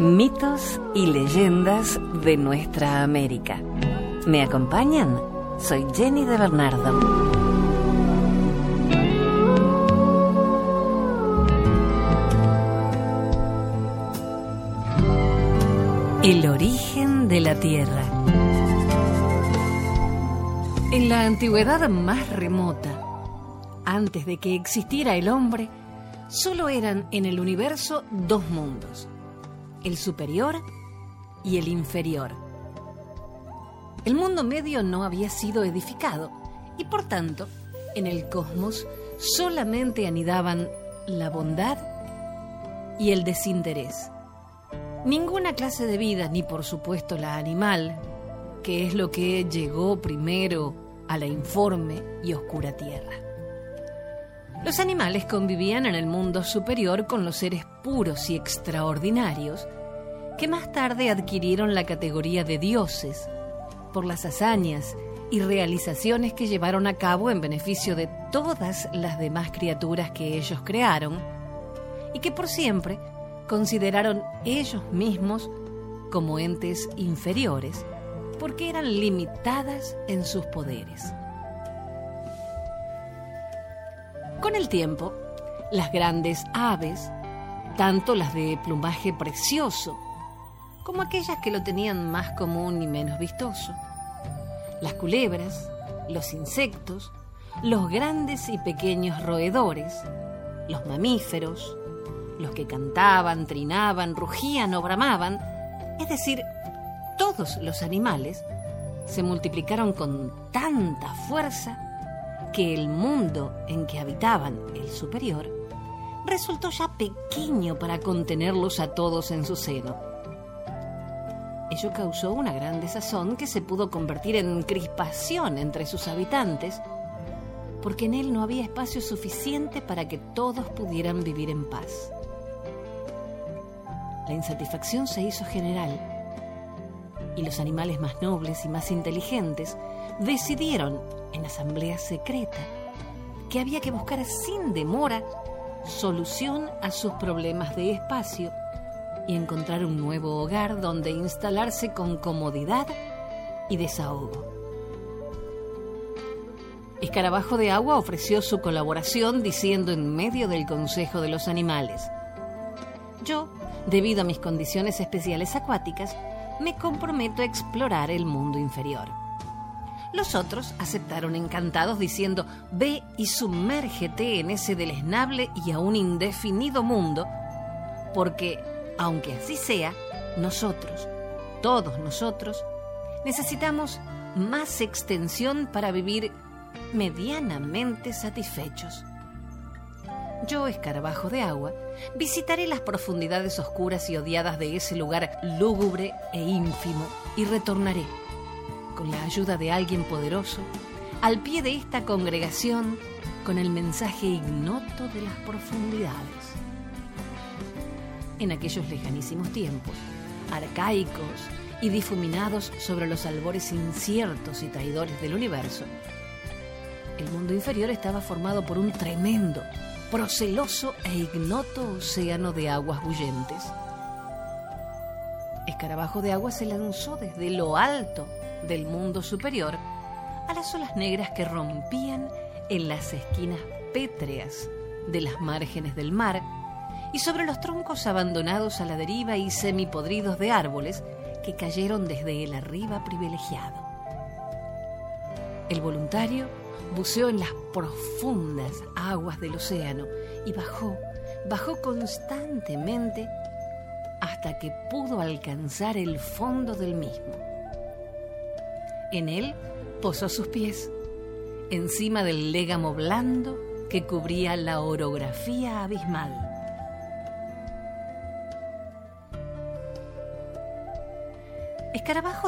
Mitos y leyendas de nuestra América. ¿Me acompañan? Soy Jenny de Bernardo. El origen de la Tierra. En la antigüedad más remota, antes de que existiera el hombre, solo eran en el universo dos mundos, el superior y el inferior. El mundo medio no había sido edificado y por tanto, en el cosmos solamente anidaban la bondad y el desinterés. Ninguna clase de vida, ni por supuesto la animal, que es lo que llegó primero a la informe y oscura tierra. Los animales convivían en el mundo superior con los seres puros y extraordinarios, que más tarde adquirieron la categoría de dioses por las hazañas y realizaciones que llevaron a cabo en beneficio de todas las demás criaturas que ellos crearon, y que por siempre consideraron ellos mismos como entes inferiores porque eran limitadas en sus poderes. Con el tiempo, las grandes aves, tanto las de plumaje precioso como aquellas que lo tenían más común y menos vistoso, las culebras, los insectos, los grandes y pequeños roedores, los mamíferos, los que cantaban, trinaban, rugían o bramaban, es decir, todos los animales, se multiplicaron con tanta fuerza que el mundo en que habitaban, el superior, resultó ya pequeño para contenerlos a todos en su seno. Causó una gran desazón que se pudo convertir en crispación entre sus habitantes, porque en él no había espacio suficiente para que todos pudieran vivir en paz. La insatisfacción se hizo general y los animales más nobles y más inteligentes decidieron en asamblea secreta que había que buscar sin demora solución a sus problemas de espacio y encontrar un nuevo hogar donde instalarse con comodidad y desahogo. Escarabajo de Agua ofreció su colaboración diciendo en medio del Consejo de los Animales, yo debido a mis condiciones especiales acuáticas, me comprometo a explorar el mundo inferior. Los otros aceptaron encantados diciendo, ve y sumérgete en ese deleznable y aún indefinido mundo, porque, aunque así sea, nosotros, todos nosotros, necesitamos más extensión para vivir medianamente satisfechos yo, escarabajo de agua, visitaré las profundidades oscuras y odiadas de ese lugar lúgubre e ínfimo y retornaré, con la ayuda de alguien poderoso, al pie de esta congregación con el mensaje ignoto de las profundidades. En aquellos lejanísimos tiempos, arcaicos y difuminados sobre los albores inciertos y traidores del universo, el mundo inferior estaba formado por un tremendo, proceloso e ignoto océano de aguas bullentes. Escarabajo de agua se lanzó desde lo alto del mundo superior a las olas negras que rompían en las esquinas pétreas de las márgenes del mar y sobre los troncos abandonados a la deriva y semipodridos de árboles que cayeron desde el arriba privilegiado. El voluntario buceó en las profundas aguas del océano y bajó, bajó constantemente hasta que pudo alcanzar el fondo del mismo. En él posó sus pies, encima del légamo blando que cubría la orografía abismal.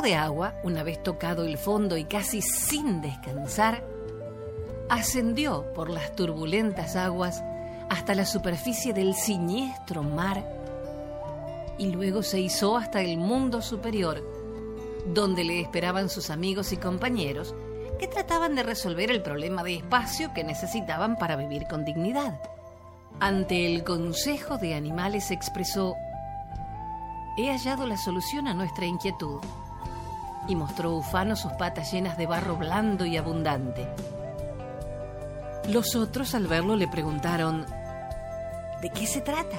De agua, una vez tocado el fondo y casi sin descansar, ascendió por las turbulentas aguas hasta la superficie del siniestro mar y luego se izó hasta el mundo superior, donde le esperaban sus amigos y compañeros que trataban de resolver el problema de espacio que necesitaban para vivir con dignidad. Ante el Consejo de Animales expresó, he hallado la solución a nuestra inquietud. Y mostró Ufano sus patas llenas de barro blando y abundante. Los otros al verlo le preguntaron, ¿de qué se trata?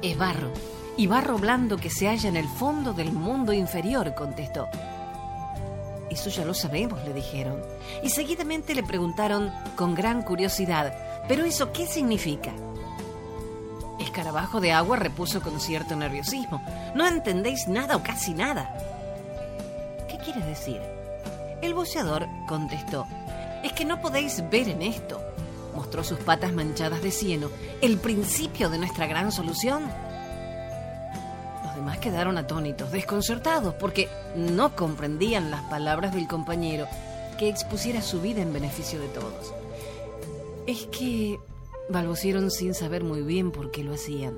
Es barro, y barro blando que se halla en el fondo del mundo inferior, contestó. Eso ya lo sabemos, le dijeron. Y seguidamente le preguntaron con gran curiosidad, ¿pero eso qué significa? Escarabajo de agua repuso con cierto nerviosismo. No entendéis nada o casi nada. ¿Qué quieres decir? El buceador contestó, es que no podéis ver en esto. Mostró sus patas manchadas de cieno, el principio de nuestra gran solución. Los demás quedaron atónitos, desconcertados, porque no comprendían las palabras del compañero que expusiera su vida en beneficio de todos. Es que balbucieron sin saber muy bien por qué lo hacían.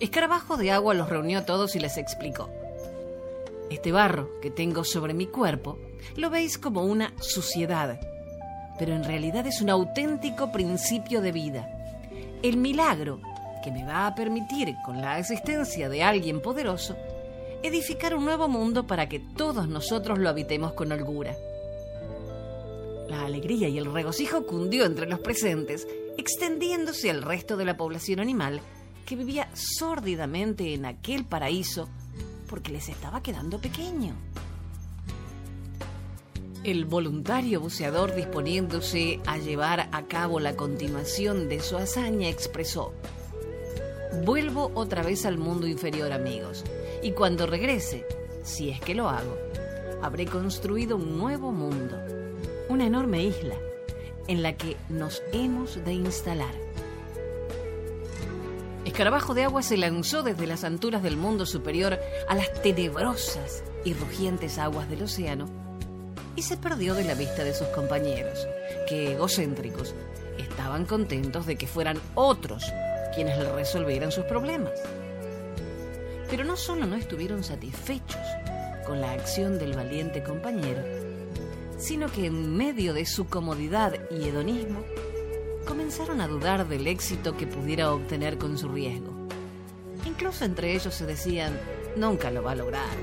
Escarabajo de agua los reunió a todos y les explicó. Este barro que tengo sobre mi cuerpo lo veis como una suciedad, pero en realidad es un auténtico principio de vida. El milagro que me va a permitir, con la existencia de alguien poderoso, edificar un nuevo mundo para que todos nosotros lo habitemos con holgura. La alegría y el regocijo cundió entre los presentes, extendiéndose al resto de la población animal que vivía sórdidamente en aquel paraíso porque les estaba quedando pequeño. El voluntario buceador disponiéndose a llevar a cabo la continuación de su hazaña expresó, Vuelvo otra vez al mundo inferior amigos, y cuando regrese, si es que lo hago, habré construido un nuevo mundo una enorme isla en la que nos hemos de instalar. Escarabajo de agua se lanzó desde las alturas del mundo superior a las tenebrosas y rugientes aguas del océano y se perdió de la vista de sus compañeros, que egocéntricos estaban contentos de que fueran otros quienes le resolvieran sus problemas. Pero no solo no estuvieron satisfechos con la acción del valiente compañero, sino que en medio de su comodidad y hedonismo, comenzaron a dudar del éxito que pudiera obtener con su riesgo. Incluso entre ellos se decían, nunca lo va a lograr.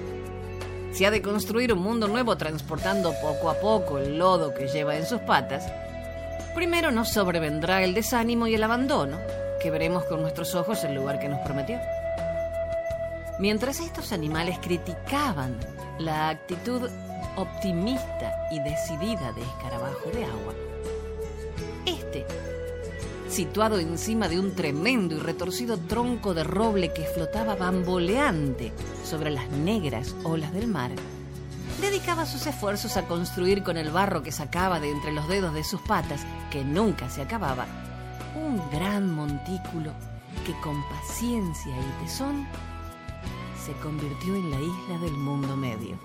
Si ha de construir un mundo nuevo transportando poco a poco el lodo que lleva en sus patas, primero nos sobrevendrá el desánimo y el abandono, que veremos con nuestros ojos el lugar que nos prometió. Mientras estos animales criticaban la actitud optimista y decidida de escarabajo de agua. Situado encima de un tremendo y retorcido tronco de roble que flotaba bamboleante sobre las negras olas del mar, dedicaba sus esfuerzos a construir con el barro que sacaba de entre los dedos de sus patas, que nunca se acababa, un gran montículo que con paciencia y tesón se convirtió en la isla del mundo medio.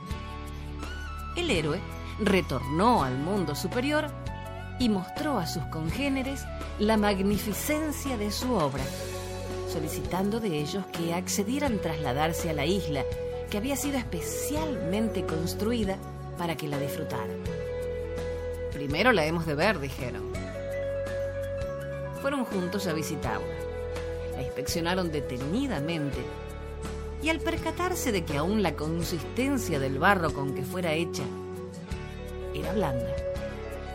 El héroe retornó al mundo superior y mostró a sus congéneres la magnificencia de su obra, solicitando de ellos que accedieran a trasladarse a la isla que había sido especialmente construida para que la disfrutaran. Primero la hemos de ver, dijeron. Fueron juntos a visitarla. La inspeccionaron detenidamente y al percatarse de que aún la consistencia del barro con que fuera hecha era blanda,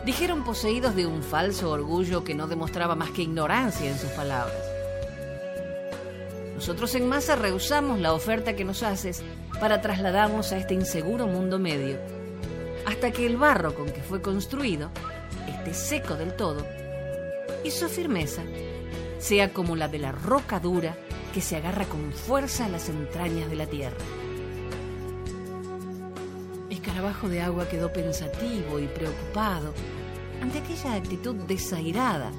dijeron poseídos de un falso orgullo que no demostraba más que ignorancia en sus palabras. Nosotros en masa rehusamos la oferta que nos haces para trasladarnos a este inseguro mundo medio, hasta que el barro con que fue construido esté seco del todo y su firmeza sea como la de la roca dura que se agarra con fuerza a las entrañas de la tierra. Escarabajo de agua quedó pensativo y preocupado ante aquella actitud desairada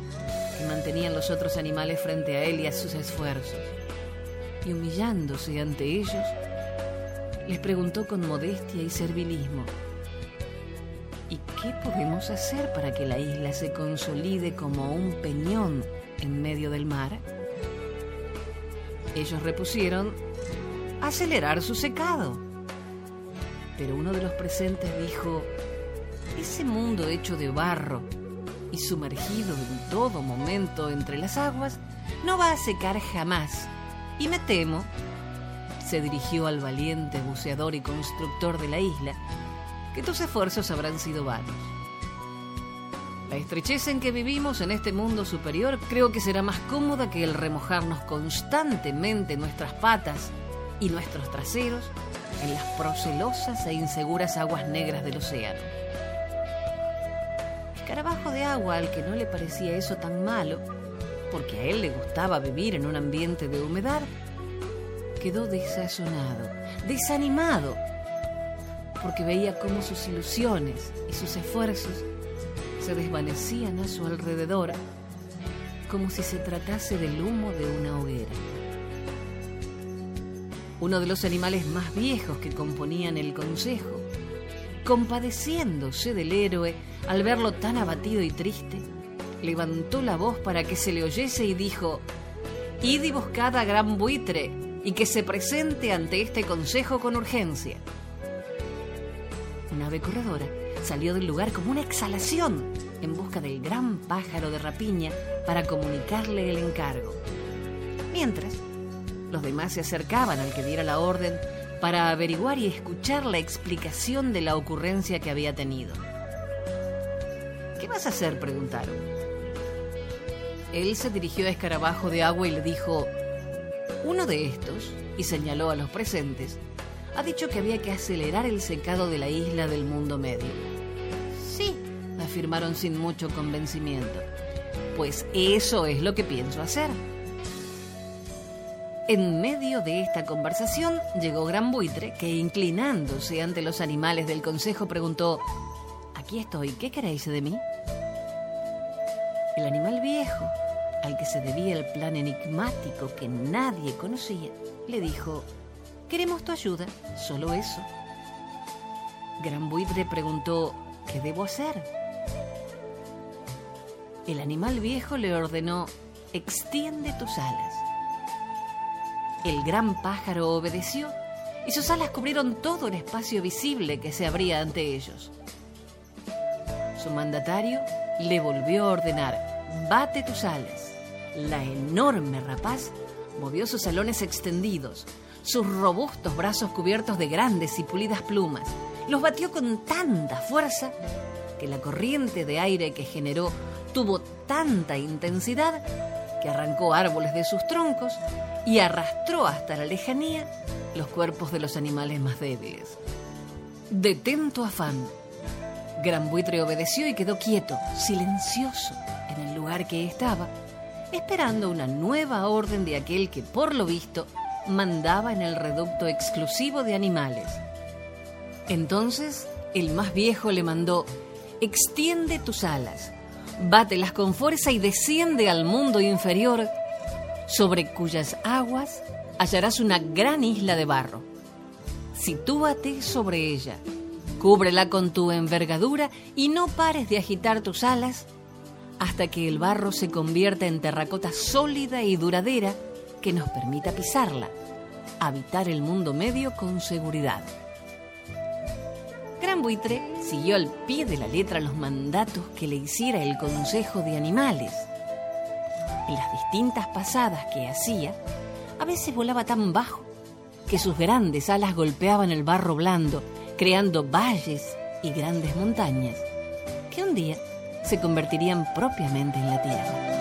que mantenían los otros animales frente a él y a sus esfuerzos. Y humillándose ante ellos, les preguntó con modestia y servilismo, ¿y qué podemos hacer para que la isla se consolide como un peñón en medio del mar? Ellos repusieron acelerar su secado. Pero uno de los presentes dijo, ese mundo hecho de barro y sumergido en todo momento entre las aguas no va a secar jamás Y me temo, se dirigió al valiente buceador y constructor de la isla, que tus esfuerzos habrán sido vanos. La estrechez en que vivimos en este mundo superior creo que será más cómoda que el remojarnos constantemente nuestras patas y nuestros traseros en las procelosas e inseguras aguas negras del océano. Escarabajo de agua al que no le parecía eso tan malo, porque a él le gustaba vivir en un ambiente de humedad, quedó desazonado, desanimado, porque veía cómo sus ilusiones y sus esfuerzos se desvanecían a su alrededor, como si se tratase del humo de una hoguera. Uno de los animales más viejos que componían el consejo, compadeciéndose del héroe al verlo tan abatido y triste, levantó la voz para que se le oyese y dijo, Id y buscad a gran buitre y que se presente ante este consejo con urgencia. Una ave corredora salió del lugar como una exhalación en busca del gran pájaro de rapiña para comunicarle el encargo. Mientras, los demás se acercaban al que diera la orden para averiguar y escuchar la explicación de la ocurrencia que había tenido. ¿Qué vas a hacer? preguntaron. Él se dirigió a Escarabajo de Agua y le dijo, uno de estos, y señaló a los presentes, ha dicho que había que acelerar el secado de la isla del mundo medio. Sí, afirmaron sin mucho convencimiento. Pues eso es lo que pienso hacer. En medio de esta conversación llegó Gran Buitre, que inclinándose ante los animales del consejo preguntó, Aquí estoy, ¿qué queréis de mí? El animal viejo, al que se debía el plan enigmático que nadie conocía, le dijo, Queremos tu ayuda, solo eso. Gran Buitre preguntó, ¿qué debo hacer? El animal viejo le ordenó, extiende tus alas. El gran pájaro obedeció y sus alas cubrieron todo el espacio visible que se abría ante ellos. Su mandatario le volvió a ordenar, bate tus alas. La enorme rapaz movió sus salones extendidos, sus robustos brazos cubiertos de grandes y pulidas plumas. Los batió con tanta fuerza que la corriente de aire que generó tuvo tanta intensidad que arrancó árboles de sus troncos y arrastró hasta la lejanía los cuerpos de los animales más débiles. Detento afán. Gran Buitre obedeció y quedó quieto, silencioso, en el lugar que estaba, esperando una nueva orden de aquel que, por lo visto, mandaba en el reducto exclusivo de animales. Entonces, el más viejo le mandó, extiende tus alas, bátelas con fuerza y desciende al mundo inferior, sobre cuyas aguas hallarás una gran isla de barro. Sitúate sobre ella, cúbrela con tu envergadura y no pares de agitar tus alas hasta que el barro se convierta en terracota sólida y duradera que nos permita pisarla, habitar el mundo medio con seguridad. Gran Buitre siguió al pie de la letra los mandatos que le hiciera el Consejo de Animales. En las distintas pasadas que hacía, a veces volaba tan bajo que sus grandes alas golpeaban el barro blando, creando valles y grandes montañas, que un día se convertirían propiamente en la tierra.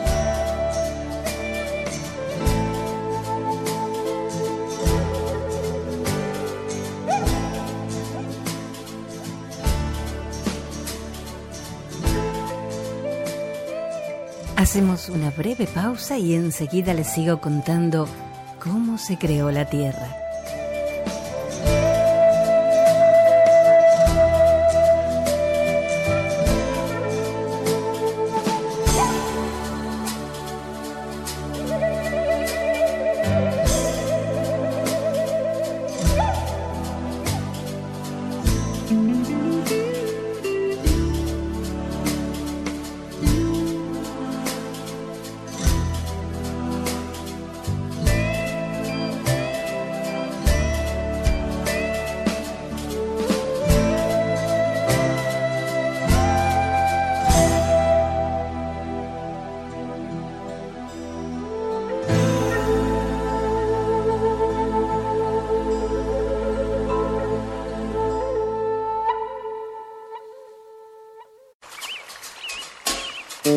Hacemos una breve pausa y enseguida les sigo contando cómo se creó la Tierra. Y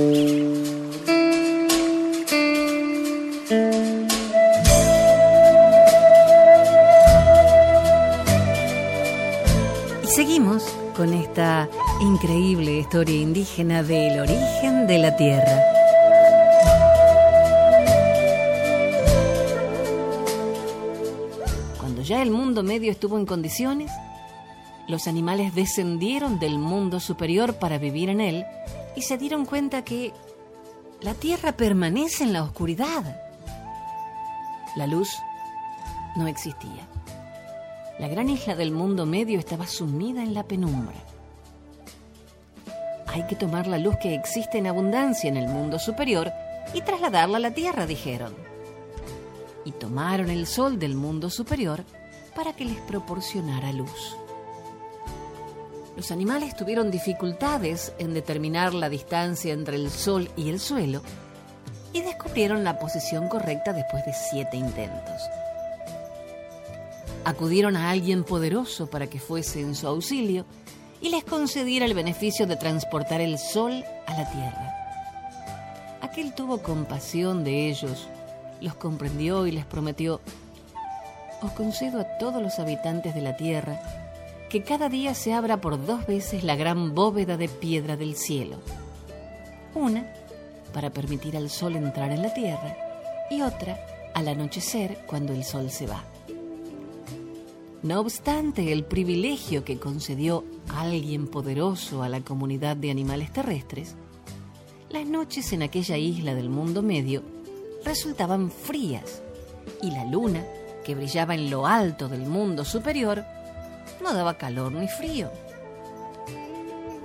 Seguimos con esta increíble historia indígena del origen de la tierra. Cuando ya el mundo medio estuvo en condiciones, los animales descendieron del mundo superior para vivir en él y se dieron cuenta que la Tierra permanece en la oscuridad. La luz no existía. La gran isla del mundo medio estaba sumida en la penumbra. Hay que tomar la luz que existe en abundancia en el mundo superior y trasladarla a la Tierra, dijeron. Y tomaron el sol del mundo superior para que les proporcionara luz. Los animales tuvieron dificultades en determinar la distancia entre el sol y el suelo y descubrieron la posición correcta después de siete intentos acudieron a alguien poderoso para que fuese en su auxilio y les concediera el beneficio de transportar el sol a la tierra. Aquel tuvo compasión de ellos, los comprendió y les prometió, os concedo a todos los habitantes de la tierra que cada día se abra por dos veces la gran bóveda de piedra del cielo. Una para permitir al sol entrar en la tierra y otra al anochecer cuando el sol se va. No obstante el privilegio que concedió alguien poderoso a la comunidad de animales terrestres, las noches en aquella isla del mundo medio resultaban frías y la luna, que brillaba en lo alto del mundo superior, no daba calor ni frío.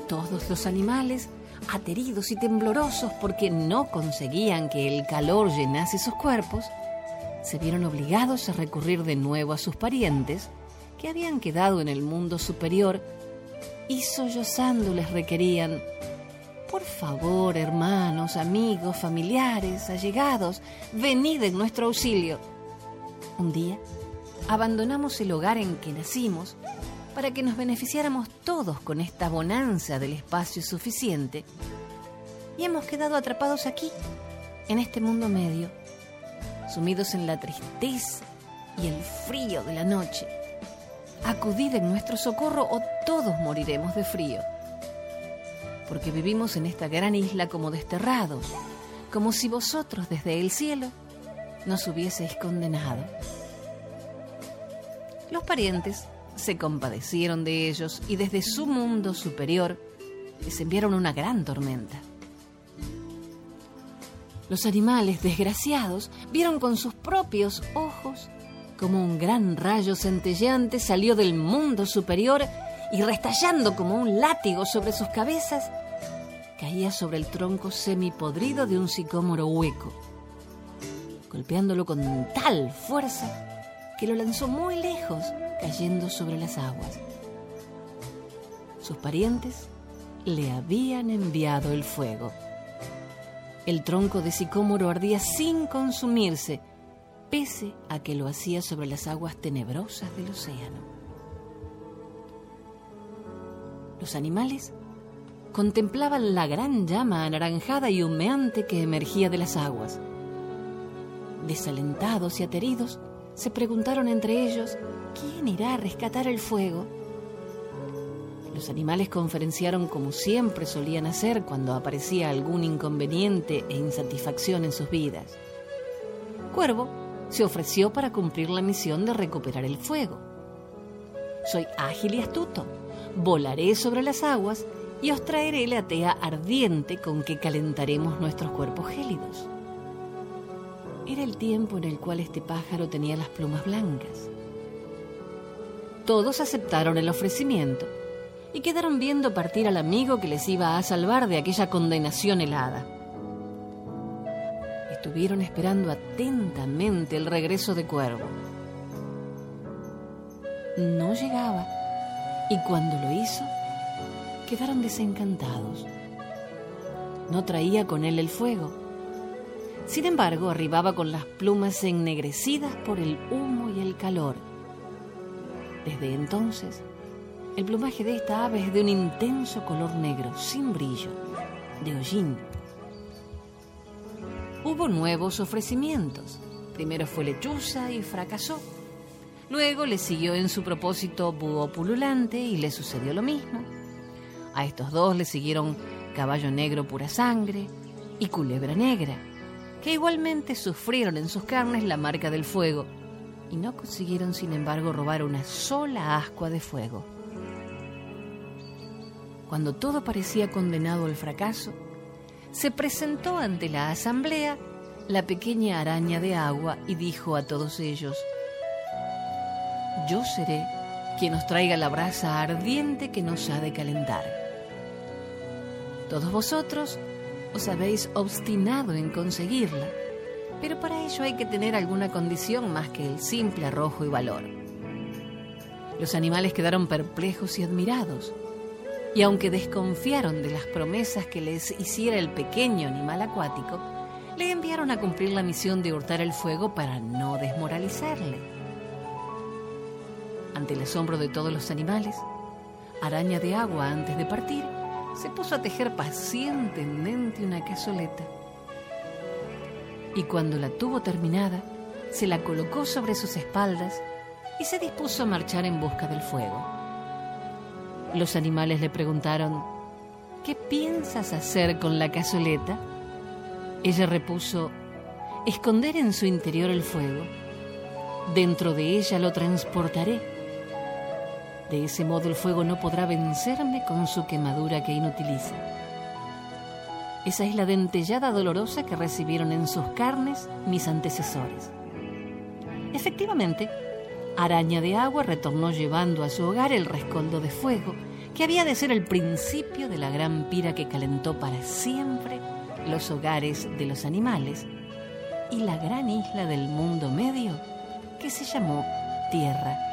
Todos los animales, ateridos y temblorosos porque no conseguían que el calor llenase sus cuerpos, se vieron obligados a recurrir de nuevo a sus parientes que habían quedado en el mundo superior y sollozando les requerían, por favor, hermanos, amigos, familiares, allegados, venid en nuestro auxilio. Un día abandonamos el hogar en que nacimos para que nos beneficiáramos todos con esta bonanza del espacio suficiente y hemos quedado atrapados aquí, en este mundo medio, sumidos en la tristeza y el frío de la noche acudid en nuestro socorro o todos moriremos de frío. Porque vivimos en esta gran isla como desterrados, como si vosotros desde el cielo nos hubieseis condenado. Los parientes se compadecieron de ellos y desde su mundo superior les enviaron una gran tormenta. Los animales desgraciados vieron con sus propios ojos como un gran rayo centelleante salió del mundo superior y restallando como un látigo sobre sus cabezas, caía sobre el tronco semipodrido de un sicómoro hueco, golpeándolo con tal fuerza que lo lanzó muy lejos, cayendo sobre las aguas. Sus parientes le habían enviado el fuego. El tronco de sicómoro ardía sin consumirse pese a que lo hacía sobre las aguas tenebrosas del océano. Los animales contemplaban la gran llama anaranjada y humeante que emergía de las aguas. Desalentados y ateridos, se preguntaron entre ellos, ¿quién irá a rescatar el fuego? Los animales conferenciaron como siempre solían hacer cuando aparecía algún inconveniente e insatisfacción en sus vidas. Cuervo se ofreció para cumplir la misión de recuperar el fuego. Soy ágil y astuto, volaré sobre las aguas y os traeré la tea ardiente con que calentaremos nuestros cuerpos gélidos. Era el tiempo en el cual este pájaro tenía las plumas blancas. Todos aceptaron el ofrecimiento y quedaron viendo partir al amigo que les iba a salvar de aquella condenación helada estuvieron esperando atentamente el regreso de Cuervo. No llegaba y cuando lo hizo, quedaron desencantados. No traía con él el fuego. Sin embargo, arribaba con las plumas ennegrecidas por el humo y el calor. Desde entonces, el plumaje de esta ave es de un intenso color negro, sin brillo, de hollín hubo nuevos ofrecimientos. Primero fue lechuza y fracasó. Luego le siguió en su propósito Búho Pululante y le sucedió lo mismo. A estos dos le siguieron Caballo Negro Pura Sangre y Culebra Negra, que igualmente sufrieron en sus carnes la marca del fuego y no consiguieron sin embargo robar una sola ascua de fuego. Cuando todo parecía condenado al fracaso, se presentó ante la asamblea la pequeña araña de agua y dijo a todos ellos, Yo seré quien os traiga la brasa ardiente que nos ha de calentar. Todos vosotros os habéis obstinado en conseguirla, pero para ello hay que tener alguna condición más que el simple arrojo y valor. Los animales quedaron perplejos y admirados, y aunque desconfiaron de las promesas que les hiciera el pequeño animal acuático, le enviaron a cumplir la misión de hurtar el fuego para no desmoralizarle. Ante el asombro de todos los animales, Araña de Agua, antes de partir, se puso a tejer pacientemente una cazoleta. Y cuando la tuvo terminada, se la colocó sobre sus espaldas y se dispuso a marchar en busca del fuego. Los animales le preguntaron, ¿qué piensas hacer con la cazoleta? Ella repuso, esconder en su interior el fuego. Dentro de ella lo transportaré. De ese modo el fuego no podrá vencerme con su quemadura que inutiliza. Esa es la dentellada dolorosa que recibieron en sus carnes mis antecesores. Efectivamente, Araña de Agua retornó llevando a su hogar el rescoldo de fuego, que había de ser el principio de la gran pira que calentó para siempre los hogares de los animales y la gran isla del mundo medio que se llamó Tierra.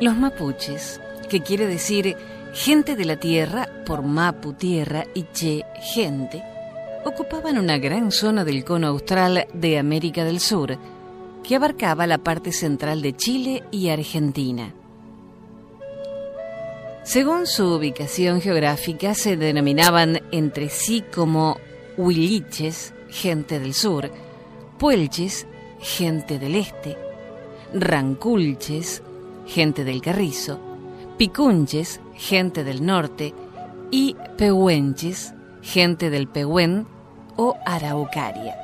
Los mapuches, que quiere decir gente de la tierra por mapu tierra y che gente, ocupaban una gran zona del cono austral de América del Sur, que abarcaba la parte central de Chile y Argentina. Según su ubicación geográfica, se denominaban entre sí como huilliches, gente del sur, puelches, gente del este, ranculches, gente del Carrizo, Picunches, gente del norte, y Pehuenches, gente del Pehuen o Araucaria.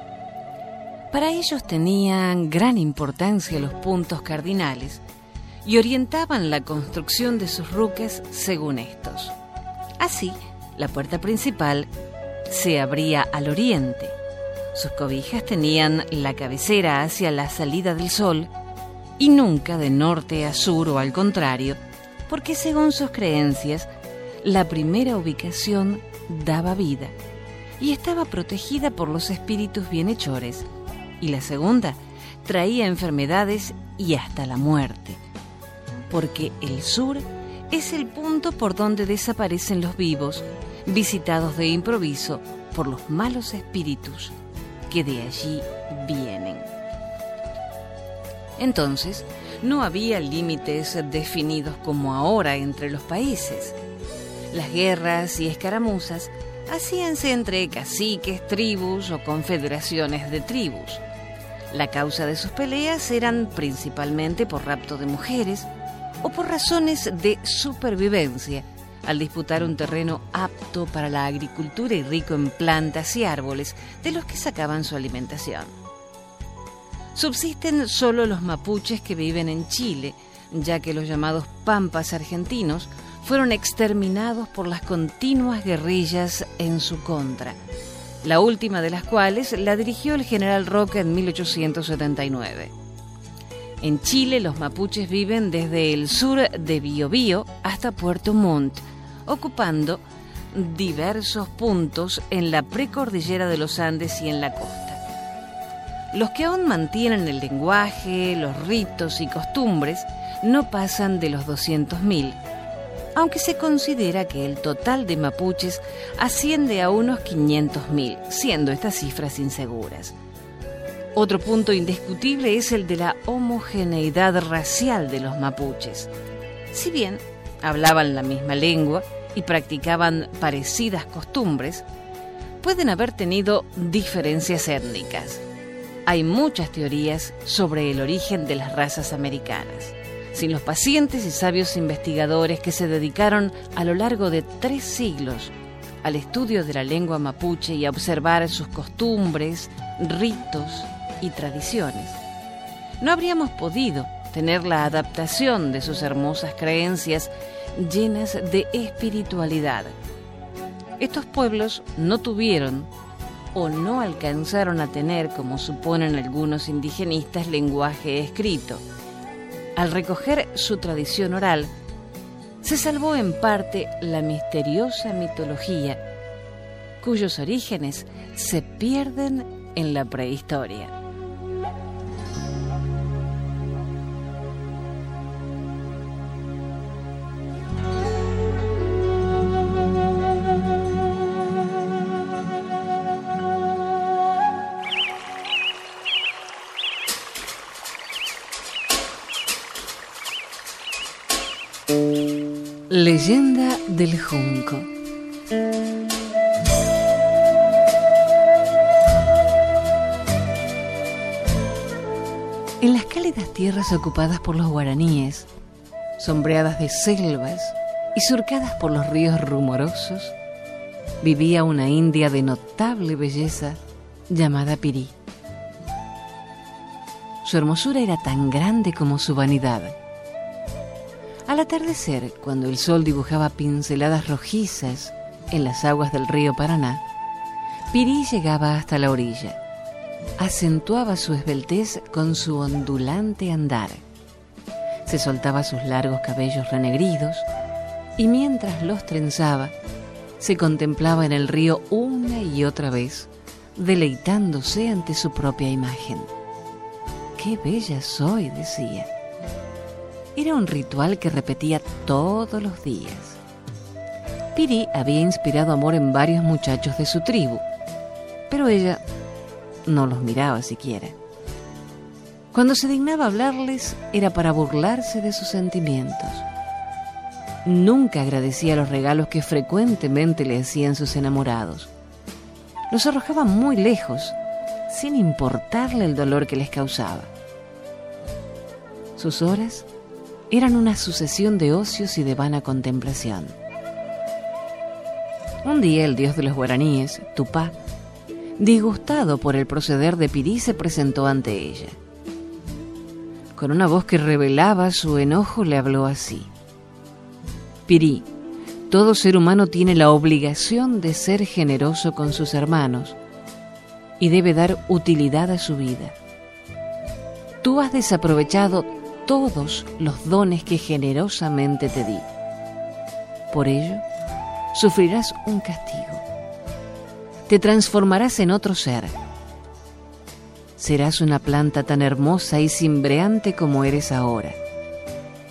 Para ellos tenían gran importancia los puntos cardinales y orientaban la construcción de sus ruques según estos. Así, la puerta principal se abría al oriente. Sus cobijas tenían la cabecera hacia la salida del sol y nunca de norte a sur o al contrario, porque según sus creencias, la primera ubicación daba vida y estaba protegida por los espíritus bienhechores, y la segunda traía enfermedades y hasta la muerte, porque el sur es el punto por donde desaparecen los vivos, visitados de improviso por los malos espíritus que de allí vienen. Entonces, no había límites definidos como ahora entre los países. Las guerras y escaramuzas hacíanse entre caciques, tribus o confederaciones de tribus. La causa de sus peleas eran principalmente por rapto de mujeres o por razones de supervivencia, al disputar un terreno apto para la agricultura y rico en plantas y árboles de los que sacaban su alimentación. Subsisten solo los mapuches que viven en Chile, ya que los llamados pampas argentinos fueron exterminados por las continuas guerrillas en su contra, la última de las cuales la dirigió el general Roca en 1879. En Chile los mapuches viven desde el sur de Biobío hasta Puerto Montt, ocupando diversos puntos en la precordillera de los Andes y en la costa. Los que aún mantienen el lenguaje, los ritos y costumbres no pasan de los 200.000, aunque se considera que el total de mapuches asciende a unos 500.000, siendo estas cifras inseguras. Otro punto indiscutible es el de la homogeneidad racial de los mapuches. Si bien hablaban la misma lengua y practicaban parecidas costumbres, pueden haber tenido diferencias étnicas. Hay muchas teorías sobre el origen de las razas americanas. Sin los pacientes y sabios investigadores que se dedicaron a lo largo de tres siglos al estudio de la lengua mapuche y a observar sus costumbres, ritos y tradiciones, no habríamos podido tener la adaptación de sus hermosas creencias llenas de espiritualidad. Estos pueblos no tuvieron o no alcanzaron a tener, como suponen algunos indigenistas, lenguaje escrito. Al recoger su tradición oral, se salvó en parte la misteriosa mitología, cuyos orígenes se pierden en la prehistoria. Leyenda del Junco. En las cálidas tierras ocupadas por los guaraníes, sombreadas de selvas y surcadas por los ríos rumorosos, vivía una india de notable belleza llamada Pirí. Su hermosura era tan grande como su vanidad al atardecer, cuando el sol dibujaba pinceladas rojizas en las aguas del río Paraná, Pirí llegaba hasta la orilla. Acentuaba su esbeltez con su ondulante andar. Se soltaba sus largos cabellos renegridos y mientras los trenzaba, se contemplaba en el río una y otra vez, deleitándose ante su propia imagen. ¡Qué bella soy! decía. Era un ritual que repetía todos los días. Piri había inspirado amor en varios muchachos de su tribu, pero ella no los miraba siquiera. Cuando se dignaba hablarles era para burlarse de sus sentimientos. Nunca agradecía los regalos que frecuentemente le hacían sus enamorados. Los arrojaba muy lejos, sin importarle el dolor que les causaba. Sus horas eran una sucesión de ocios y de vana contemplación. Un día el dios de los guaraníes, Tupá, disgustado por el proceder de Pirí, se presentó ante ella. Con una voz que revelaba su enojo le habló así. Pirí, todo ser humano tiene la obligación de ser generoso con sus hermanos y debe dar utilidad a su vida. Tú has desaprovechado todos los dones que generosamente te di. Por ello, sufrirás un castigo. Te transformarás en otro ser. Serás una planta tan hermosa y cimbreante como eres ahora.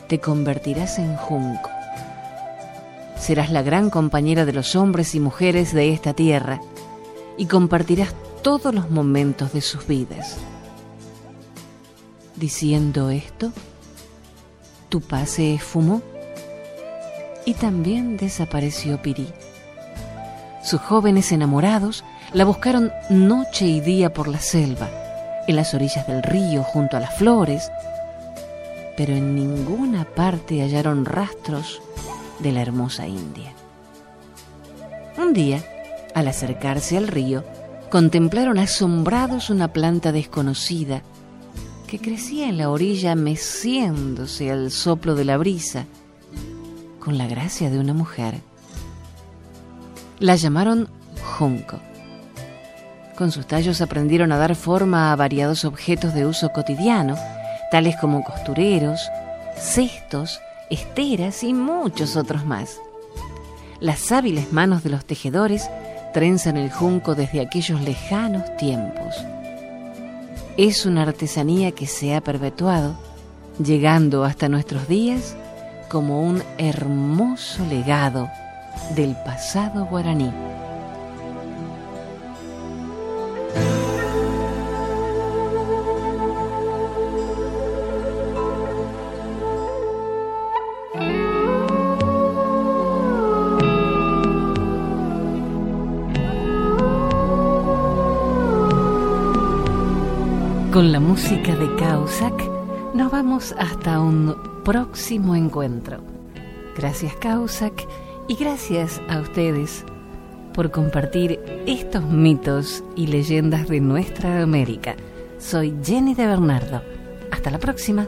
Te convertirás en junco. Serás la gran compañera de los hombres y mujeres de esta tierra y compartirás todos los momentos de sus vidas. Diciendo esto, Tupá se esfumó y también desapareció Pirí. Sus jóvenes enamorados la buscaron noche y día por la selva, en las orillas del río, junto a las flores, pero en ninguna parte hallaron rastros de la hermosa India. Un día, al acercarse al río, contemplaron asombrados una planta desconocida que crecía en la orilla meciéndose al soplo de la brisa, con la gracia de una mujer. La llamaron junco. Con sus tallos aprendieron a dar forma a variados objetos de uso cotidiano, tales como costureros, cestos, esteras y muchos otros más. Las hábiles manos de los tejedores trenzan el junco desde aquellos lejanos tiempos. Es una artesanía que se ha perpetuado, llegando hasta nuestros días como un hermoso legado del pasado guaraní. Con la música de Causac nos vamos hasta un próximo encuentro. Gracias Causac y gracias a ustedes por compartir estos mitos y leyendas de nuestra América. Soy Jenny de Bernardo. Hasta la próxima.